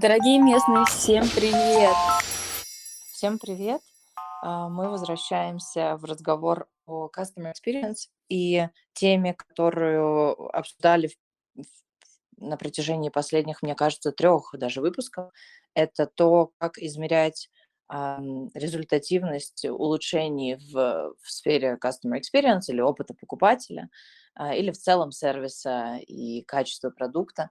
Дорогие местные, всем привет! Всем привет! А, мы возвращаемся в разговор о Customer Experience и теме, которую обсуждали на протяжении последних, мне кажется, трех даже выпусков. Это то, как измерять результативность улучшений в, в сфере Customer Experience или опыта покупателя, а, или в целом сервиса и качества продукта.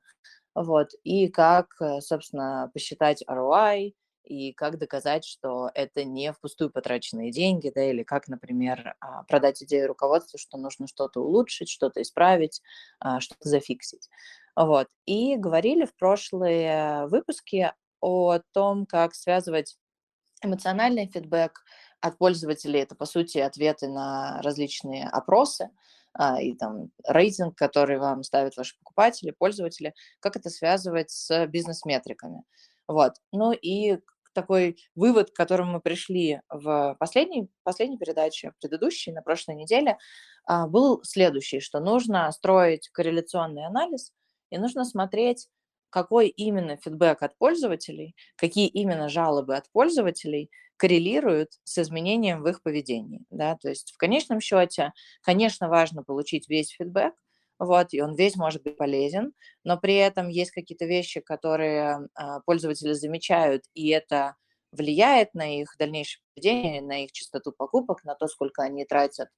Вот. И как, э, собственно, посчитать ROI, и как доказать, что это не впустую потраченные деньги, да, или как, например, а, продать идею руководству, что нужно что-то улучшить, что-то исправить, а, что-то зафиксить. Вот. И говорили в прошлые выпуски о том, как связывать эмоциональный фидбэк от пользователей, это, по сути, ответы на различные опросы, и там рейтинг, который вам ставят ваши покупатели, пользователи, как это связывать с бизнес-метриками. Вот. Ну и такой вывод, к которому мы пришли в последней, последней передаче, предыдущей, на прошлой неделе, а, был следующий, что нужно строить корреляционный анализ и нужно смотреть, какой именно фидбэк от пользователей, какие именно жалобы от пользователей коррелируют с изменением в их поведении. Да? То есть в конечном счете, конечно, важно получить весь фидбэк, вот, и он весь может быть полезен, но при этом есть какие-то вещи, которые а, пользователи замечают, и это влияет на их дальнейшее поведение, на их частоту покупок, на то, сколько они тратят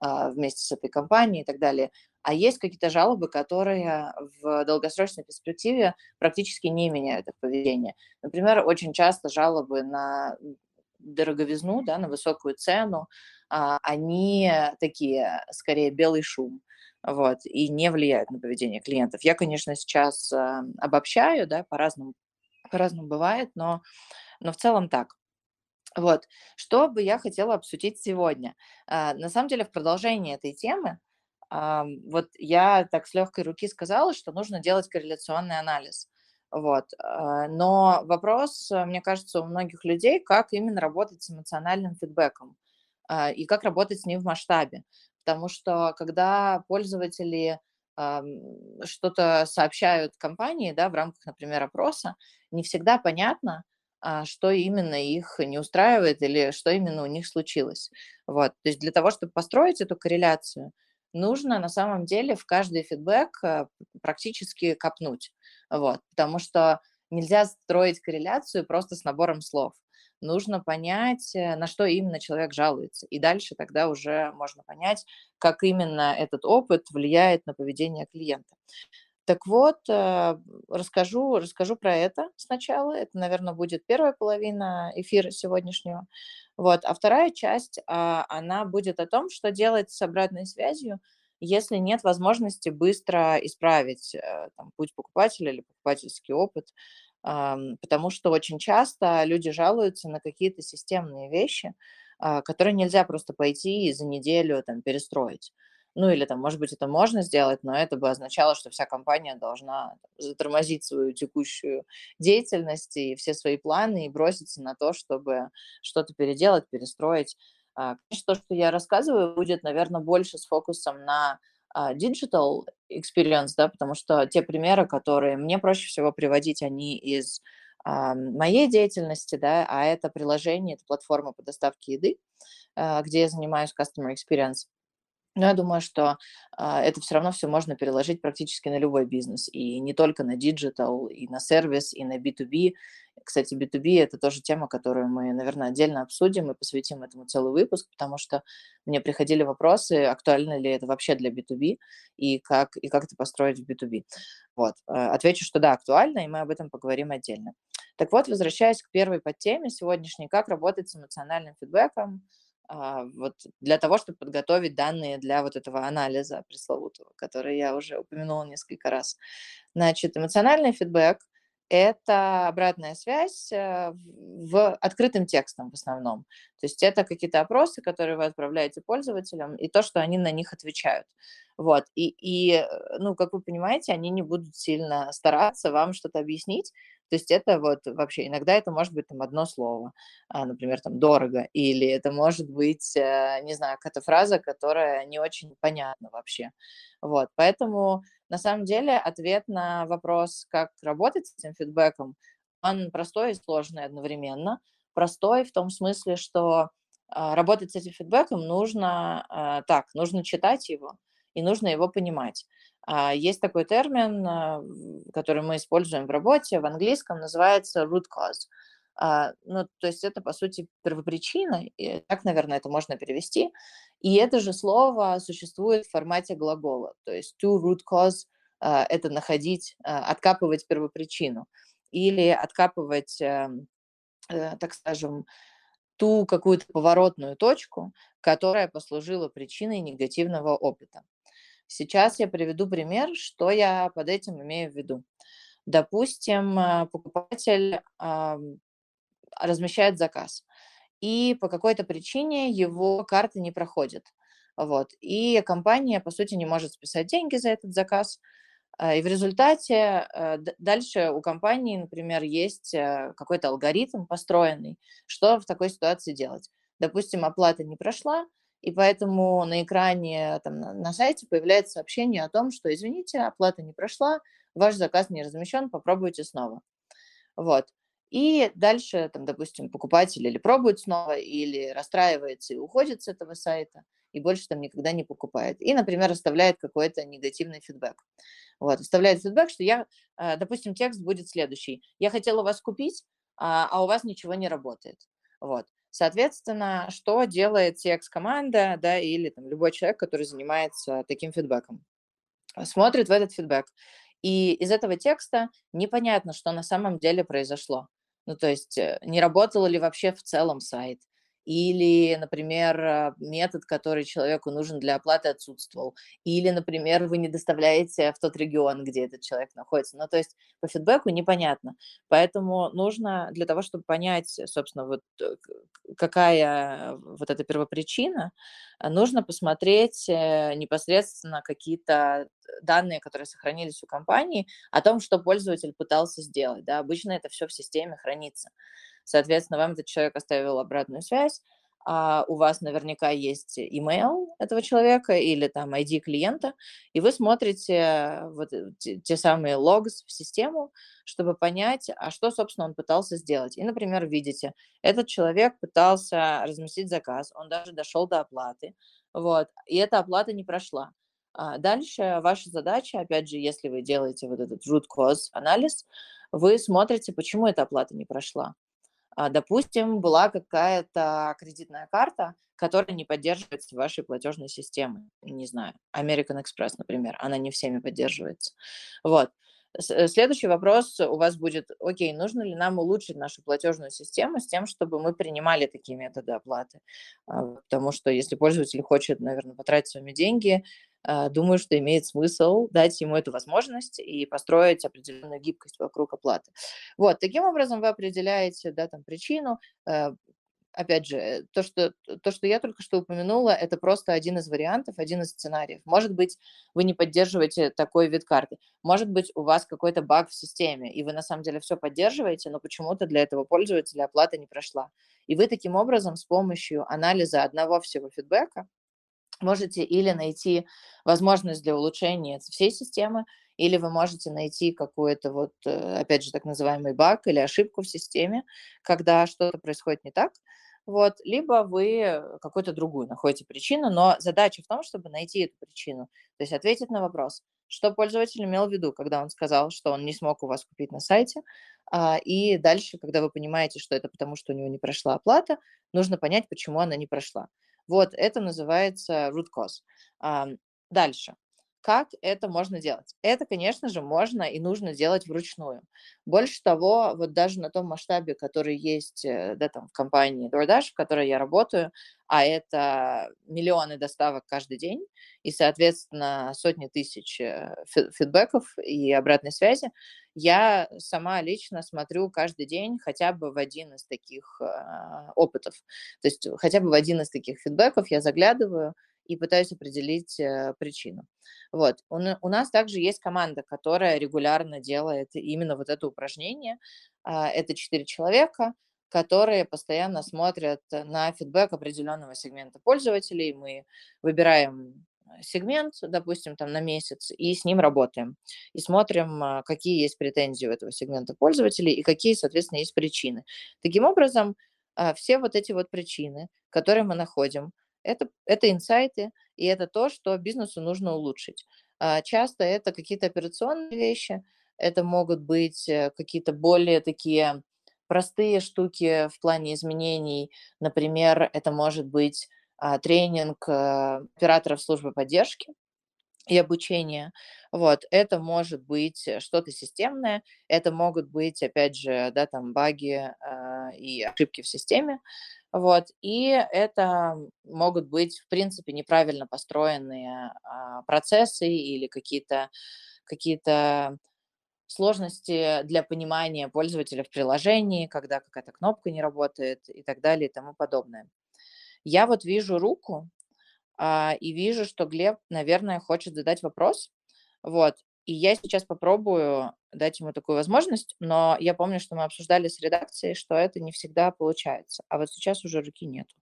а, вместе с этой компанией и так далее. А есть какие-то жалобы, которые в долгосрочной перспективе практически не меняют их поведение. Например, очень часто жалобы на дороговизну, да, на высокую цену, а, они такие, скорее, белый шум, вот, и не влияют на поведение клиентов. Я, конечно, сейчас а, обобщаю, да, по-разному, по-разному бывает, но, но в целом так. Вот, что бы я хотела обсудить сегодня. А, на самом деле, в продолжении этой темы, вот я так с легкой руки сказала, что нужно делать корреляционный анализ. Вот. А, но вопрос, э, мне кажется, у многих людей, как именно работать с эмоциональным фидбэком а, и как работать с ним в масштабе. Потому что когда пользователи что-то сообщают компании да, в рамках, например, опроса, не всегда понятно, а, что именно их не устраивает или что именно у них случилось. Вот. То есть для того, чтобы построить эту корреляцию, нужно на самом деле в каждый фидбэк э, практически копнуть, вот, потому что нельзя строить корреляцию просто с набором слов. Нужно понять, э, на что именно человек жалуется, и дальше тогда уже можно понять, как именно этот опыт влияет на поведение клиента. Так вот, э, расскажу, расскажу про это сначала. Это, наверное, будет первая половина эфира сегодняшнего. Вот. А вторая часть, а, она будет о том, что делать с обратной связью, если нет возможности быстро исправить э, там, путь покупателя или покупательский опыт, потому что очень часто люди жалуются на какие-то системные вещи, а, которые нельзя просто пойти и за неделю там, перестроить. Ну или там, может быть, это можно сделать, но это бы означало, что вся компания должна затормозить свою текущую деятельность и все свои планы и броситься на то, чтобы что-то переделать, перестроить. А, конечно, то, что я рассказываю, будет, наверное, больше с фокусом на а, digital experience, да, потому что те примеры, которые мне проще всего приводить, они из а, моей деятельности, да, а это приложение, это платформа по доставке еды, где я занимаюсь customer experience. Но я думаю, что а, это все равно все можно переложить практически на любой бизнес, и не только на digital, и на сервис, и на B2B. Кстати, B2B – это тоже тема, которую мы, наверное, отдельно обсудим и посвятим этому целый выпуск, потому что мне приходили вопросы, актуально ли это вообще для B2B, и как, и как это построить в B2B. Вот. А, отвечу, что да, актуально, и мы об этом поговорим отдельно. Так вот, возвращаясь к первой подтеме сегодняшней, как работать с эмоциональным фидбэком – вот для того, чтобы подготовить данные для вот этого анализа пресловутого, который я уже упомянула несколько раз. Значит, эмоциональный фидбэк – это обратная связь э, в открытым текстом в основном. То есть это какие-то опросы, которые вы отправляете пользователям, и то, что они на них отвечают. Вот. И, и, э, ну, как вы понимаете, они не будут сильно стараться вам что-то объяснить, то есть это вот вообще, иногда это может быть там одно слово, а, например, там дорого, или это может быть, э, не знаю, какая-то фраза, которая не очень понятна вообще. Вот, поэтому на самом деле ответ на вопрос, как работать с этим фидбэком, Он простой и сложный одновременно. Простой в том смысле, что а, работать с этим фидбэком нужно а, так, нужно читать его и нужно его понимать. А, есть такой термин, который мы используем в работе, в английском называется root cause. Ну, то есть это, по сути, первопричина, и так, наверное, это можно перевести. И это же слово существует в формате глагола. То есть to root cause – это находить, откапывать первопричину или откапывать, э, так скажем, ту какую-то поворотную точку, которая послужила причиной негативного опыта. Сейчас я приведу пример, что я под этим имею в виду. Допустим, э, покупатель размещает заказ, и по какой-то причине его карта не проходит. Вот. И компания, по сути, не может списать деньги за этот заказ, а, и в результате э, дальше у компании, например, есть э, какой-то алгоритм построенный, что в такой ситуации делать. Допустим, оплата не прошла, и поэтому на экране там, на сайте появляется сообщение о том, что, извините, оплата не прошла, ваш заказ не размещен, попробуйте снова. Вот. И дальше, там, допустим, покупатель или пробует снова, или расстраивается и уходит с этого сайта, и больше там никогда не покупает. И, например, оставляет какой-то негативный фидбэк. Вот, оставляет фидбэк, что я, э, допустим, текст будет следующий. Я хотела вас купить, а, а у вас ничего не работает. Вот. Соответственно, что делает CX-команда, да, или там любой человек, который занимается таким фидбэком? Смотрит в этот фидбэк. И из этого текста непонятно, что на самом деле произошло. Ну, то есть э, не работал ли вообще в целом сайт, или, например, а, метод, который человеку нужен для оплаты, отсутствовал, или, например, вы не доставляете в тот регион, где этот человек находится. Ну, то есть по фидбэку непонятно. Поэтому нужно для того, чтобы понять, собственно, вот э, какая вот эта первопричина, нужно посмотреть э, непосредственно какие-то данные, которые сохранились у компании, о том, что пользователь пытался сделать. Да? Обычно это все в системе хранится. Соответственно, вам этот человек оставил обратную связь, а у вас наверняка есть email этого человека или там ID клиента, и вы смотрите вот э, те, те самые логс в систему, чтобы понять, а что, собственно, он пытался сделать. И, например, видите, этот человек пытался разместить заказ, он даже дошел до оплаты, вот, и эта оплата не прошла. А дальше ваша задача, опять же, если вы делаете вот этот root cause анализ, вы смотрите, почему эта оплата не прошла. А, допустим, была какая-то кредитная карта, которая не поддерживается вашей платежной системой. Не знаю, American Express, например, она не всеми поддерживается. Вот. Э, следующий вопрос у вас будет, окей, нужно ли нам улучшить нашу платежную систему с тем, чтобы мы принимали такие методы оплаты? А, потому что если пользователь хочет, наверное, потратить своими деньги, думаю, что имеет смысл дать ему эту возможность и построить определенную гибкость вокруг оплаты. Вот, таким образом вы определяете, да, там, причину, э, опять же, то что, то, что я только что упомянула, это просто один из вариантов, один из сценариев. Может быть, вы не поддерживаете такой вид карты. Может быть, у вас какой-то баг в системе, и вы на самом деле все поддерживаете, но почему-то для этого пользователя оплата не прошла. И вы таким образом с помощью анализа одного всего фидбэка можете или найти возможность для улучшения всей системы, или вы можете найти какой-то вот, э, опять же, так называемый баг или ошибку в системе, когда что-то происходит не так, вот, либо вы какую-то другую находите причину, но задача в том, чтобы найти эту причину, то есть ответить на вопрос, что пользователь имел в виду, когда он сказал, что он не смог у вас купить на сайте, а, и дальше, когда вы понимаете, что это потому, что у него не прошла оплата, нужно понять, почему она не прошла. Вот это называется root cause. Дальше. Как это можно делать? Это, конечно же, можно и нужно делать вручную. Больше того, вот даже на том масштабе, который есть э, да, там, в компании DoorDash, в которой я работаю, а это миллионы доставок каждый день и, соответственно, сотни тысяч э, фидбэков и обратной связи, я сама лично смотрю каждый день хотя бы в один из таких э, опытов. То есть хотя бы в один из таких фидбэков я заглядываю, и пытаюсь определить э, причину. Вот. У, нас также есть команда, которая регулярно делает именно вот это упражнение. Э, это четыре человека, которые постоянно смотрят на фидбэк определенного сегмента пользователей. Мы выбираем сегмент, допустим, там на месяц, и с ним работаем. И смотрим, а, какие есть претензии у этого сегмента пользователей и какие, соответственно, есть причины. Таким образом, а, все вот эти вот причины, которые мы находим, это, это инсайты, и это то, что бизнесу нужно улучшить. А, часто это какие-то операционные вещи, это могут быть э, какие-то более такие простые штуки в плане изменений. Например, это может быть а, тренинг э, операторов службы поддержки и обучения. Вот, это может быть что-то системное, это могут быть, опять же, да, там баги э, и ошибки в системе, вот, и это могут быть, в принципе, неправильно построенные э, процессы или какие-то какие-то сложности для понимания пользователя в приложении, когда какая-то кнопка не работает и так далее и тому подобное. Я вот вижу руку а, и вижу, что Глеб, наверное, хочет задать вопрос. Вот. И я сейчас попробую дать ему такую возможность, но я помню, что мы обсуждали с редакцией, что это не всегда получается. А вот сейчас уже руки нету,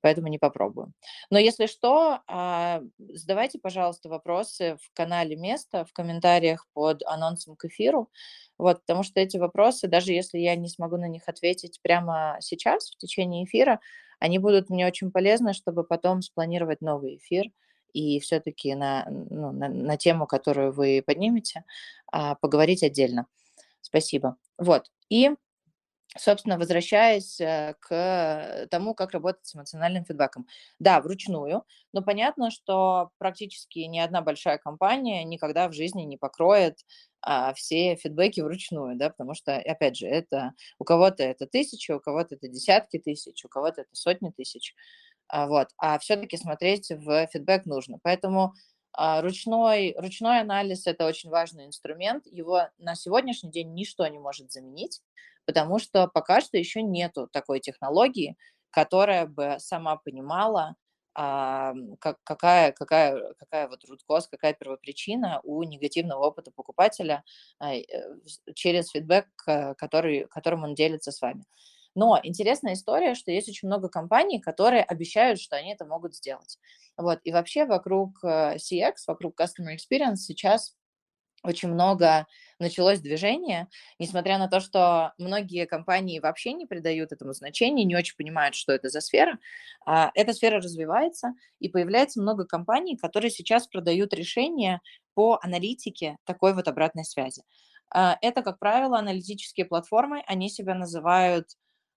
поэтому не попробую. Но если что, а, задавайте, пожалуйста, вопросы в канале «Место», в комментариях под анонсом к эфиру, вот, потому что эти вопросы, даже если я не смогу на них ответить прямо сейчас, в течение эфира, они будут мне очень полезны, чтобы потом спланировать новый эфир и все-таки на, ну, на, на тему, которую вы поднимете, а, поговорить отдельно. Спасибо. Вот. И собственно, возвращаясь э, к тому, как работать с эмоциональным фидбэком. Да, вручную, но понятно, что практически ни одна большая компания никогда в жизни не покроет а, все фидбэки вручную, да, потому что, опять же, это у кого-то это тысячи, у кого-то это десятки тысяч, у кого-то это сотни тысяч, вот, а все-таки смотреть в фидбэк нужно, поэтому а, ручной, ручной анализ – это очень важный инструмент, его на сегодняшний день ничто не может заменить, потому что пока что еще нету такой технологии, которая бы сама понимала, а, как, какая, какая, какая вот cause, какая первопричина у негативного опыта покупателя а, э, через фидбэк, который, которым он делится с вами. Но интересная история, что есть очень много компаний, которые обещают, что они это могут сделать. Вот. И вообще вокруг э, CX, вокруг Customer Experience сейчас очень много началось движение, несмотря на то, что многие компании вообще не придают этому значения, не очень понимают, что это за сфера. А, эта сфера развивается, и появляется много компаний, которые сейчас продают решения по аналитике такой вот обратной связи. А, это, как правило, аналитические платформы, они себя называют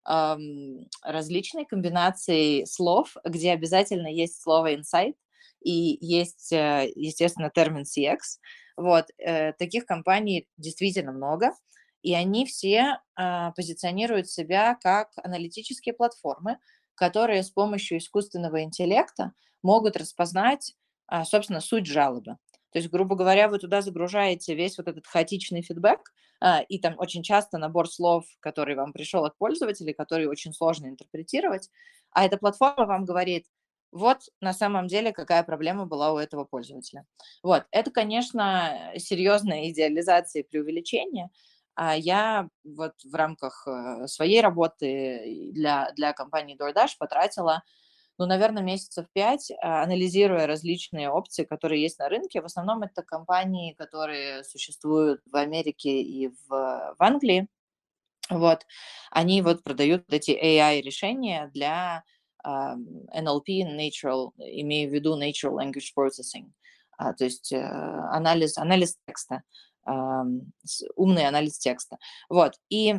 различной комбинацией слов, где обязательно есть слово insight и есть, э, естественно, термин CX. Вот, э, таких компаний действительно много, и они все э, позиционируют себя как аналитические платформы, которые с помощью искусственного интеллекта могут распознать, э, собственно, суть жалобы. То есть, грубо говоря, вы туда загружаете весь вот этот хаотичный фидбэк, э, и там очень часто набор слов, который вам пришел от пользователей, который очень сложно интерпретировать, а эта платформа вам говорит, вот на самом деле какая проблема была у этого пользователя. Вот, это, конечно, серьезная идеализация и преувеличение. А я вот в рамках э, своей работы для, для компании DoorDash потратила, ну, наверное, месяцев пять, а, анализируя различные опции, которые есть на рынке. В основном это компании, которые существуют в Америке и в, в Англии. Вот, они вот продают эти AI-решения для NLP, natural, имею в виду natural language processing, а, то есть э, анализ, анализ текста, умный анализ текста. Вот, и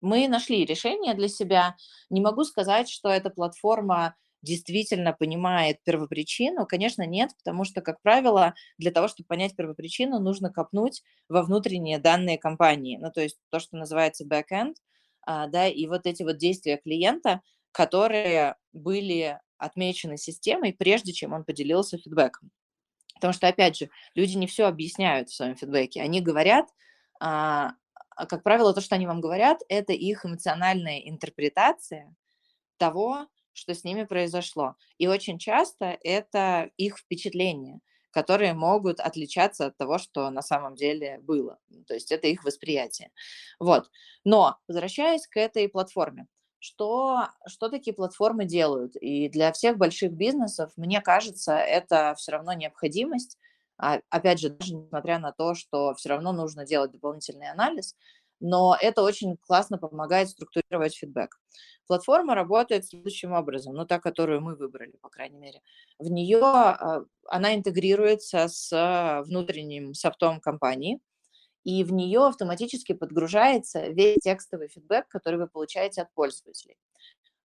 мы нашли решение для себя. Не могу сказать, что эта платформа действительно понимает первопричину? Конечно, нет, потому что, как правило, для того, чтобы понять первопричину, нужно копнуть во внутренние данные компании, ну, то есть то, что называется backend, а, да, и вот эти вот действия клиента, которые были отмечены системой, прежде чем он поделился фидбэком. Потому что, опять же, люди не все объясняют в своем фидбэке. Они говорят, а, а, как правило, то, что они вам говорят, это их эмоциональная интерпретация того, что с ними произошло. И очень часто это их впечатления, которые могут отличаться от того, что на самом деле было. То есть это их восприятие. Вот. Но, возвращаясь к этой платформе, что, что такие платформы делают? И для всех больших бизнесов, мне кажется, это все равно необходимость. А, опять же, даже несмотря на то, что все равно нужно делать дополнительный анализ, но это очень классно помогает структурировать фидбэк. Платформа работает следующим образом, ну, та, которую мы выбрали, по крайней мере. В нее а, она интегрируется с внутренним софтом компании, и в нее автоматически подгружается весь текстовый фидбэк, который вы получаете от пользователей.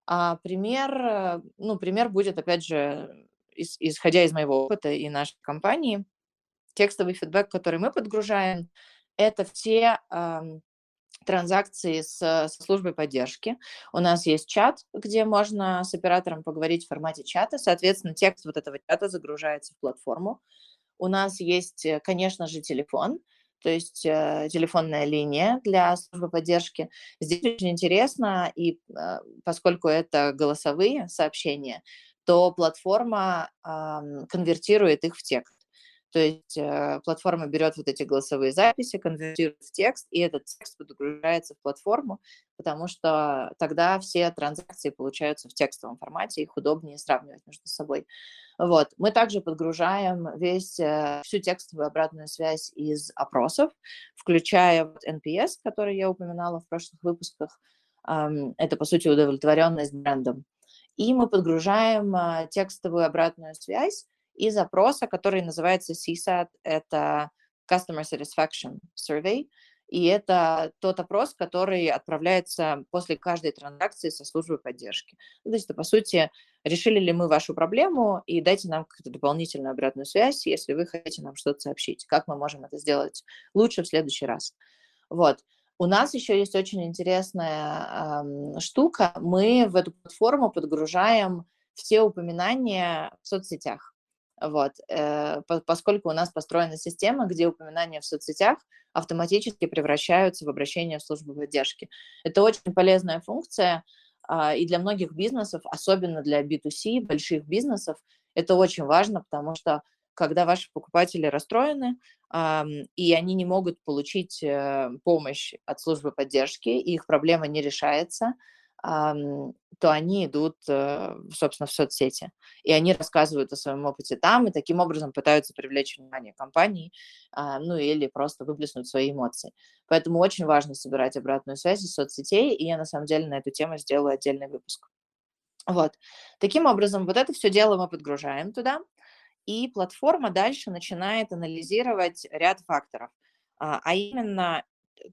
А пример, ну, пример будет, опять же, исходя из моего опыта и нашей компании, текстовый фидбэк, который мы подгружаем, это все транзакции с, со службой поддержки. У нас есть чат, где можно с оператором поговорить в формате чата. Соответственно, текст вот этого чата загружается в платформу. У нас есть, э, конечно же, телефон, то есть э, телефонная линия для службы поддержки. Здесь очень интересно, и э, поскольку это голосовые сообщения, то платформа э, конвертирует их в текст. То есть э, платформа берет вот эти голосовые записи, конвертирует в текст, и этот текст подгружается в платформу, потому что тогда все транзакции получаются в текстовом формате, их удобнее сравнивать между собой. Вот. Мы также подгружаем весь, э, всю текстовую обратную связь из опросов, включая NPS, который я упоминала в прошлых выпусках. Это, по сути, удовлетворенность брендом. И мы подгружаем э, текстовую обратную связь и запроса, который называется CSAT, это Customer Satisfaction Survey, и это тот опрос, который отправляется после каждой транзакции со службы поддержки. Ну, то есть по сути, решили ли мы вашу проблему, и дайте нам какую-то дополнительную обратную связь, если вы хотите нам что-то сообщить. Как мы можем это сделать лучше в следующий раз. Вот. У нас еще есть очень интересная э, штука. Мы в эту платформу подгружаем все упоминания в соцсетях. Вот, э, поскольку у нас построена система, где упоминания в соцсетях автоматически превращаются в обращение в службу поддержки. Это очень полезная функция, а, и для многих бизнесов, особенно для B2C, больших бизнесов, это очень важно, потому что когда ваши покупатели расстроены, и они не могут получить э, помощь от службы поддержки, и их проблема не решается, то они идут, э, собственно, в соцсети. И они рассказывают о своем опыте там, и таким образом пытаются привлечь внимание компании, а, ну или просто выплеснуть свои эмоции. Поэтому очень важно собирать обратную связь из соцсетей, и я на самом деле на эту тему сделаю отдельный выпуск. Вот. Таким образом, вот это все дело мы подгружаем туда, и платформа дальше начинает анализировать ряд факторов, а, а именно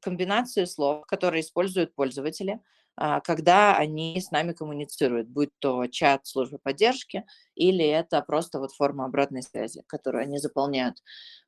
комбинацию слов, которые используют пользователи – когда они с нами коммуницируют, будь то чат службы поддержки или это просто вот форма обратной связи, которую они заполняют.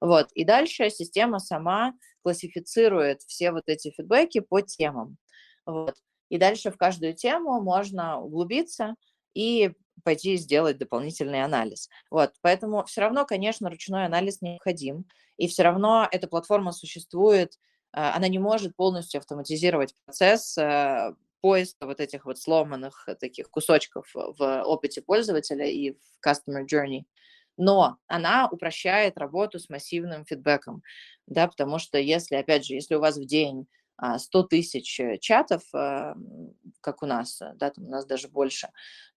Вот. И дальше система сама классифицирует все вот эти фидбэки по темам. Вот. И дальше в каждую тему можно углубиться и пойти сделать дополнительный анализ. Вот, поэтому все равно, конечно, ручной анализ необходим, и все равно эта платформа существует, а, она не может полностью автоматизировать процесс э, поиска вот этих вот сломанных э, таких кусочков в опыте пользователя и в customer journey. Но она упрощает работу с массивным фидбэком, да, потому что если, опять же, если у вас в день 100 а, тысяч э, чатов, э, как у нас, да, там у нас даже больше,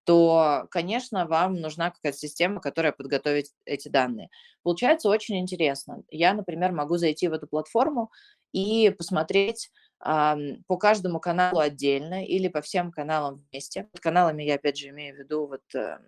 то, конечно, вам нужна какая-то система, которая подготовит эти данные. Получается очень интересно. Я, например, могу зайти в эту платформу и посмотреть, по каждому каналу отдельно или по всем каналам вместе. Под каналами я, опять же, имею в виду вот, э,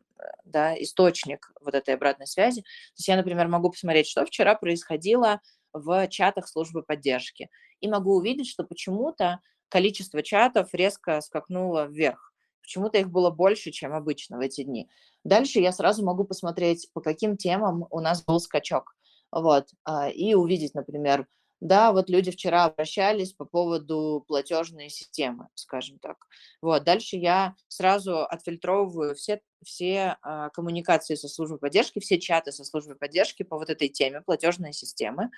да, источник вот этой обратной связи. То есть я, например, могу посмотреть, что вчера происходило в чатах службы поддержки. И могу увидеть, что почему-то количество чатов резко скакнуло вверх. Почему-то их было больше, чем обычно в эти дни. Дальше я сразу могу посмотреть, по каким темам у нас был скачок. Вот. А, и увидеть, например, да, вот люди вчера обращались по поводу платежной системы, скажем так. Вот, дальше я сразу отфильтровываю все, все а, коммуникации со службой поддержки, все чаты со службой поддержки по вот этой теме платежной системы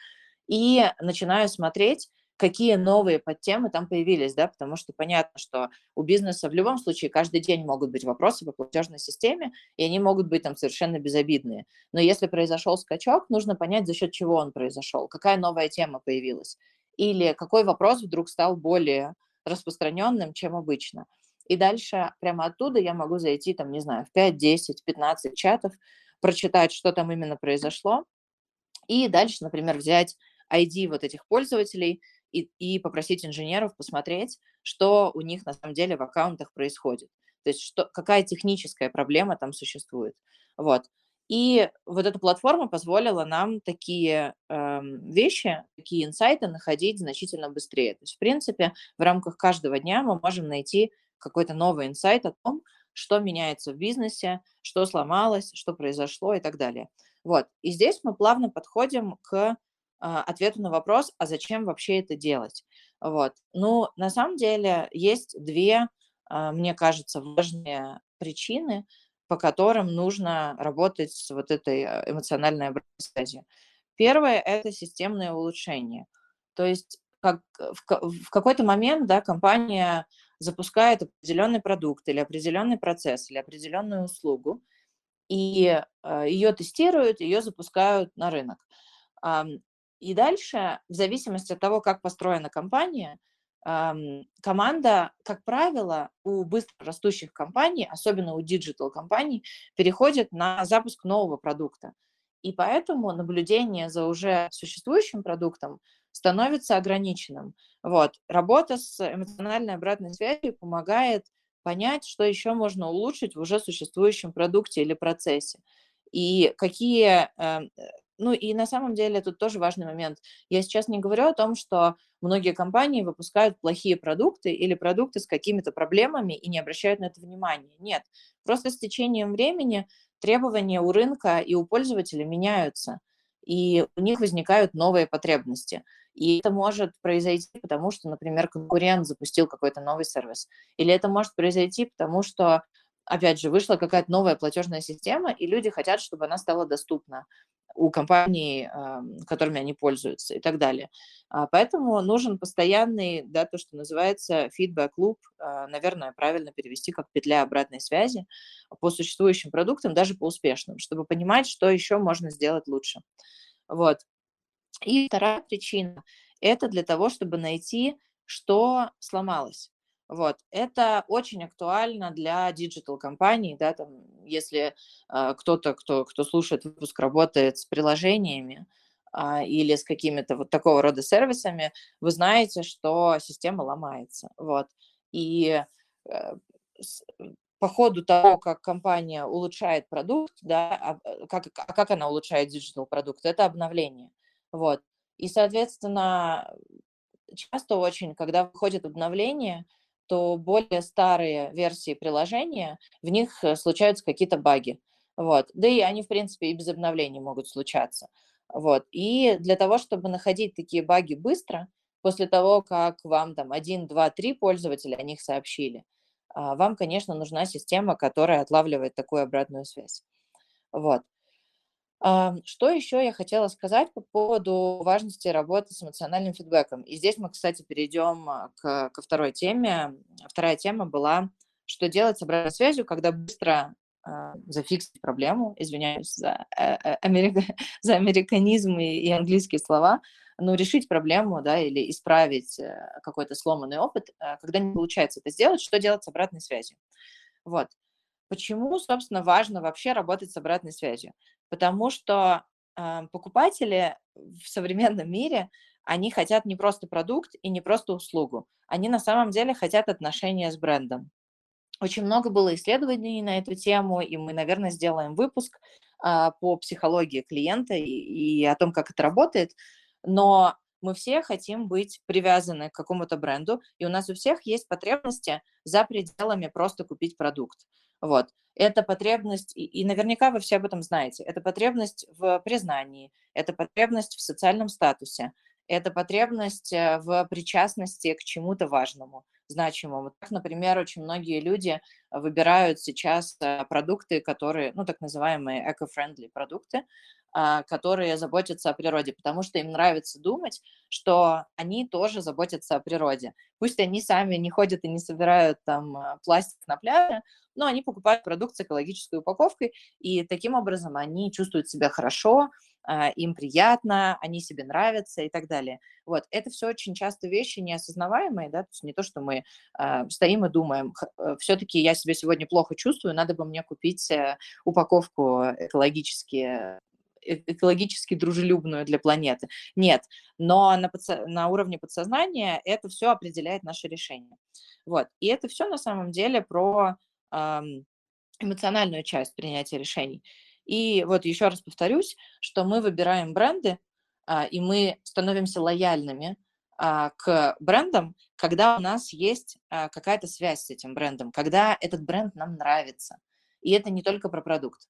и начинаю смотреть, какие новые подтемы там появились, да, потому что понятно, что у бизнеса в любом случае каждый день могут быть вопросы по платежной системе, и они могут быть там совершенно безобидные. Но если произошел скачок, нужно понять, за счет чего он произошел, какая новая тема появилась, или какой вопрос вдруг стал более распространенным, чем обычно. И дальше прямо оттуда я могу зайти, там, не знаю, в 5, 10, 15 чатов, прочитать, что там именно произошло, и дальше, например, взять ID вот этих пользователей и, и попросить инженеров посмотреть, что у них на самом деле в аккаунтах происходит. То есть что, какая техническая проблема там существует. Вот. И вот эта платформа позволила нам такие э, вещи, такие инсайты находить значительно быстрее. То есть, в принципе, в рамках каждого дня мы можем найти какой-то новый инсайт о том, что меняется в бизнесе, что сломалось, что произошло и так далее. Вот. И здесь мы плавно подходим к а, ответу на вопрос, а зачем вообще это делать? Вот. Ну, на самом деле есть две, а, мне кажется, важные причины, по которым нужно работать с вот этой а, эмоциональной обратной связью. Первое – это системное улучшение. То есть как в, в какой-то момент да, компания запускает определенный продукт или определенный процесс или определенную услугу, и ее тестируют, ее запускают на рынок. И дальше, в зависимости от того, как построена компания, команда, как правило, у быстро растущих компаний, особенно у digital компаний, переходит на запуск нового продукта. И поэтому наблюдение за уже существующим продуктом становится ограниченным. Вот. Работа с эмоциональной обратной связью помогает понять, что еще можно улучшить в уже существующем продукте или процессе. И какие эм, ну и на самом деле тут тоже важный момент. Я сейчас не говорю о том, что многие компании выпускают плохие продукты или продукты с какими-то проблемами и не обращают на это внимания. Нет, просто с течением времени требования у рынка и у пользователя меняются, и у них возникают новые потребности. И это может произойти, потому что, например, конкурент запустил какой-то новый сервис. Или это может произойти, потому что опять же, вышла какая-то новая платежная система, и люди хотят, чтобы она стала доступна у компаний, которыми они пользуются и так далее. А, поэтому нужен постоянный, да, то, что называется фидбэк-луп, а, наверное, правильно перевести как петля обратной связи по существующим продуктам, даже по успешным, чтобы понимать, что еще можно сделать лучше. Вот. И вторая причина – это для того, чтобы найти, что сломалось. Вот. Это очень актуально для digital -компаний, да, там, если э, кто-то, кто, кто слушает выпуск, работает с приложениями э, или с какими-то вот такого рода сервисами, вы знаете, что система ломается. Вот. И э, с, по ходу того, как компания улучшает продукт, да, а, э, как, а как она улучшает digital -продукт, это обновление. Вот. И, соответственно, часто очень, когда выходит обновление, то более старые версии приложения, в них э, случаются какие-то баги. Вот. Да и они, в принципе, и без обновлений могут случаться. Вот. И для того, чтобы находить такие баги быстро, после того, как вам там один, два, три пользователя о них сообщили, а, вам, конечно, нужна система, которая отлавливает такую обратную связь. Вот. Что еще я хотела сказать по поводу важности работы с эмоциональным фидбэком? И здесь мы, кстати, перейдем а, к, ко второй теме. Вторая тема была, что делать с обратной связью, когда быстро э, зафиксить проблему, извиняюсь за, э, э, америка, за американизм и, и английские слова, но решить проблему, да, или исправить э, какой-то сломанный опыт, э, когда не получается это сделать, что делать с обратной связью? Вот. Почему, собственно, важно вообще работать с обратной связью? Потому что э, покупатели в современном мире, они хотят не просто продукт и не просто услугу. Они на самом деле хотят отношения с брендом. Очень много было исследований на эту тему, и мы, наверное, сделаем выпуск э, по психологии клиента и, и о том, как это работает. Но мы все хотим быть привязаны к какому-то бренду, и у нас у всех есть потребности за пределами просто купить продукт. Вот. Это потребность, и, наверняка вы все об этом знаете, это потребность в признании, это потребность в социальном статусе, это потребность э, в причастности к чему-то важному, значимому. Так, например, очень многие люди выбирают сейчас э, продукты, которые, ну, так называемые eco-friendly продукты, которые заботятся о природе, потому что им нравится думать, что они тоже заботятся о природе. Пусть они сами не ходят и не собирают там а, пластик на пляже, но они покупают продукт с экологической упаковкой, и таким образом они чувствуют себя хорошо, а, им приятно, они себе нравятся и так далее. Вот, это все очень часто вещи неосознаваемые, да, то есть не то, что мы э, стоим и думаем, э, все-таки я себя сегодня плохо чувствую, надо бы мне купить э, упаковку экологически экологически дружелюбную для планеты. Нет, но на, подсо- на уровне подсознания это все определяет наше решение. Вот. И это все на самом деле про эм, эмоциональную часть принятия решений. И вот еще раз повторюсь, что мы выбираем бренды, а, и мы становимся лояльными а, к брендам, когда у нас есть а, какая-то связь с этим брендом, когда этот бренд нам нравится. И это не только про продукт.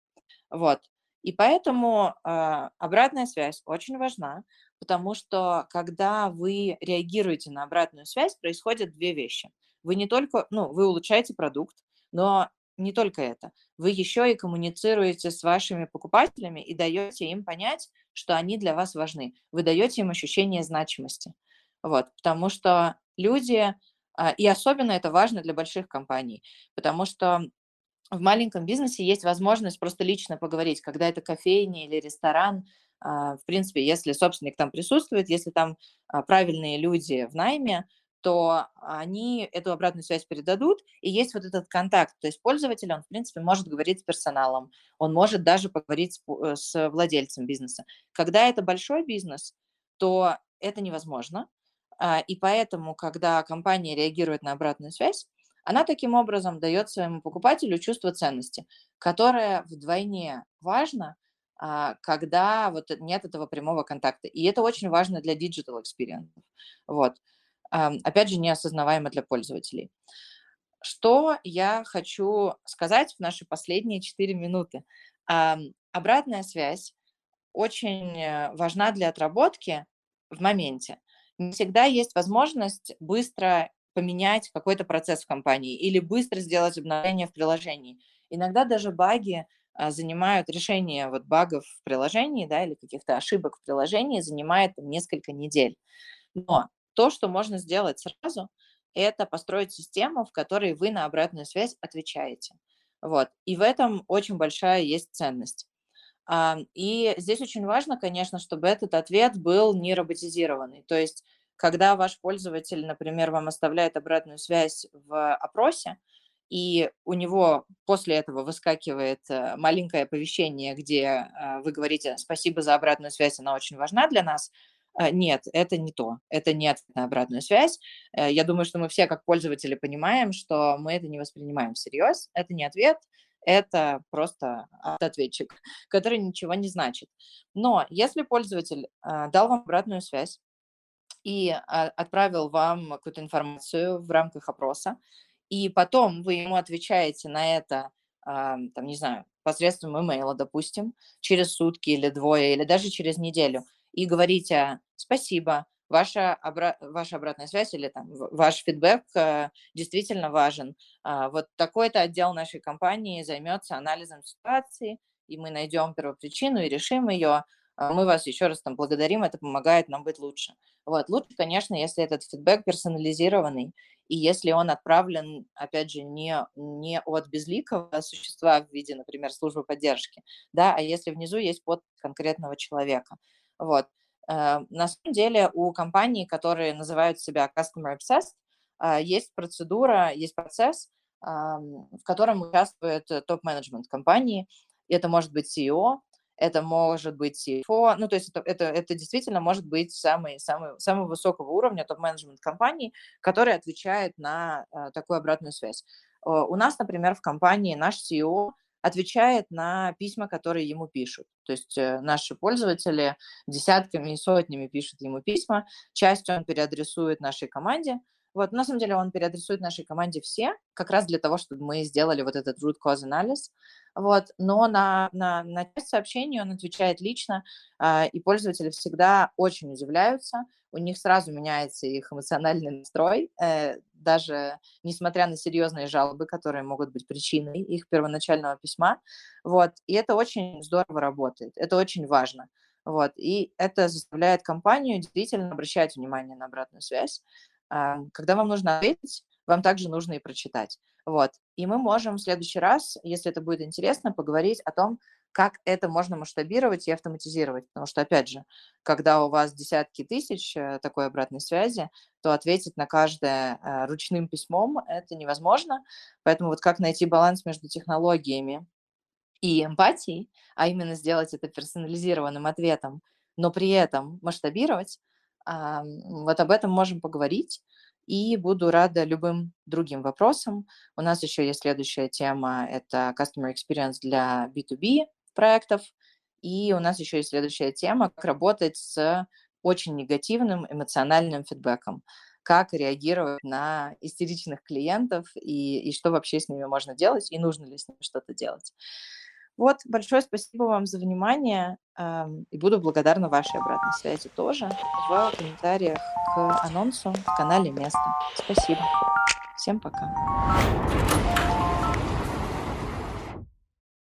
Вот. И поэтому э, обратная связь очень важна, потому что когда вы реагируете на обратную связь, происходят две вещи. Вы не только, ну, вы улучшаете продукт, но не только это. Вы еще и коммуницируете с вашими покупателями и даете им понять, что они для вас важны. Вы даете им ощущение значимости. Вот, потому что люди, и особенно это важно для больших компаний, потому что в маленьком бизнесе есть возможность просто лично поговорить, когда это кофейня или ресторан, а, в принципе, если собственник там присутствует, если там а, правильные люди в найме, то они эту обратную связь передадут, и есть вот этот контакт. То есть пользователь, он, в принципе, может говорить с персоналом, он может даже поговорить с э, владельцем бизнеса. Когда это большой бизнес, то это невозможно. А, и поэтому, когда компания реагирует на обратную связь, она таким образом дает своему покупателю чувство ценности, которое вдвойне важно, а, когда вот нет этого прямого контакта. И это очень важно для digital experience. Вот. Опять же, неосознаваемо для пользователей. Что я хочу сказать в наши последние 4 минуты? Обратная связь очень э, важна для отработки в моменте. Не всегда есть возможность быстро поменять какой-то процесс в компании или быстро сделать обновление в приложении. Иногда даже баги а, занимают решение вот багов в приложении, да, или каких-то ошибок в приложении занимает несколько недель. Но то, что можно сделать сразу, это построить систему, в которой вы на обратную связь отвечаете. Вот. И в этом очень большая есть ценность. И здесь очень важно, конечно, чтобы этот ответ был не роботизированный. То есть когда ваш пользователь, например, вам оставляет обратную связь в опросе, и у него после этого выскакивает э, маленькое оповещение, где э, вы говорите «спасибо за обратную связь, она очень важна для нас», э, нет, это не то, это не ответ на связь. Я думаю, что мы все как пользователи понимаем, что мы это не воспринимаем всерьез, это не ответ, это просто ответчик, который ничего не значит. Но если пользователь дал вам обратную связь, и а, отправил вам какую-то информацию в рамках опроса, и потом вы ему отвечаете на это, а, там, не знаю, посредством имейла, допустим, через сутки или двое, или даже через неделю, и говорите «спасибо», ваша, обра- ваша обратная связь или там ваш фидбэк э, действительно важен. А, вот такой-то отдел нашей компании займется анализом ситуации, и мы найдем первопричину и решим ее. А, мы вас еще раз там благодарим, это помогает нам быть лучше. Вот. Лучше, конечно, если этот фидбэк персонализированный, и если он отправлен, опять же, не, не от безликого существа в виде, например, службы поддержки, да, а если внизу есть под конкретного человека. Вот. Э, на самом деле у компаний, которые называют себя Customer Obsessed, э, есть процедура, есть процесс, в котором участвует топ-менеджмент компании. Это может быть CEO, это может быть CFO, ну, то есть это, это, это действительно может быть самый, самый, самого высокого уровня топ-менеджмент компании, который отвечает на э, такую обратную связь. Э, у нас, например, в компании наш CEO отвечает на письма, которые ему пишут. То есть э, наши пользователи десятками и сотнями пишут ему письма, часть он переадресует нашей команде, вот, на самом деле он переадресует нашей команде все, как раз для того, чтобы мы сделали вот этот root cause анализ. Вот, но на, на, на часть сообщений он отвечает лично, э, и пользователи всегда очень удивляются, у них сразу меняется их эмоциональный настрой, э, даже несмотря на серьезные жалобы, которые могут быть причиной их первоначального письма. Вот. И это очень здорово работает, это очень важно. Вот. И это заставляет компанию действительно обращать внимание на обратную связь. Когда вам нужно ответить, вам также нужно и прочитать. Вот. И мы можем в следующий раз, если это будет интересно, поговорить о том, как это можно масштабировать и автоматизировать. Потому что, опять же, когда у вас десятки тысяч э, такой обратной связи, то ответить на каждое э, ручным письмом это невозможно. Поэтому вот как найти баланс между технологиями и эмпатией, а именно сделать это персонализированным ответом, но при этом масштабировать, вот об этом можем поговорить и буду рада любым другим вопросам. У нас еще есть следующая тема, это Customer Experience для B2B проектов, и у нас еще есть следующая тема, как работать с очень негативным эмоциональным фидбэком, как реагировать на истеричных клиентов и, и что вообще с ними можно делать, и нужно ли с ними что-то делать. Вот, большое спасибо вам за внимание, и буду благодарна вашей обратной связи тоже в комментариях к анонсу в канале «Место». Спасибо. Всем пока.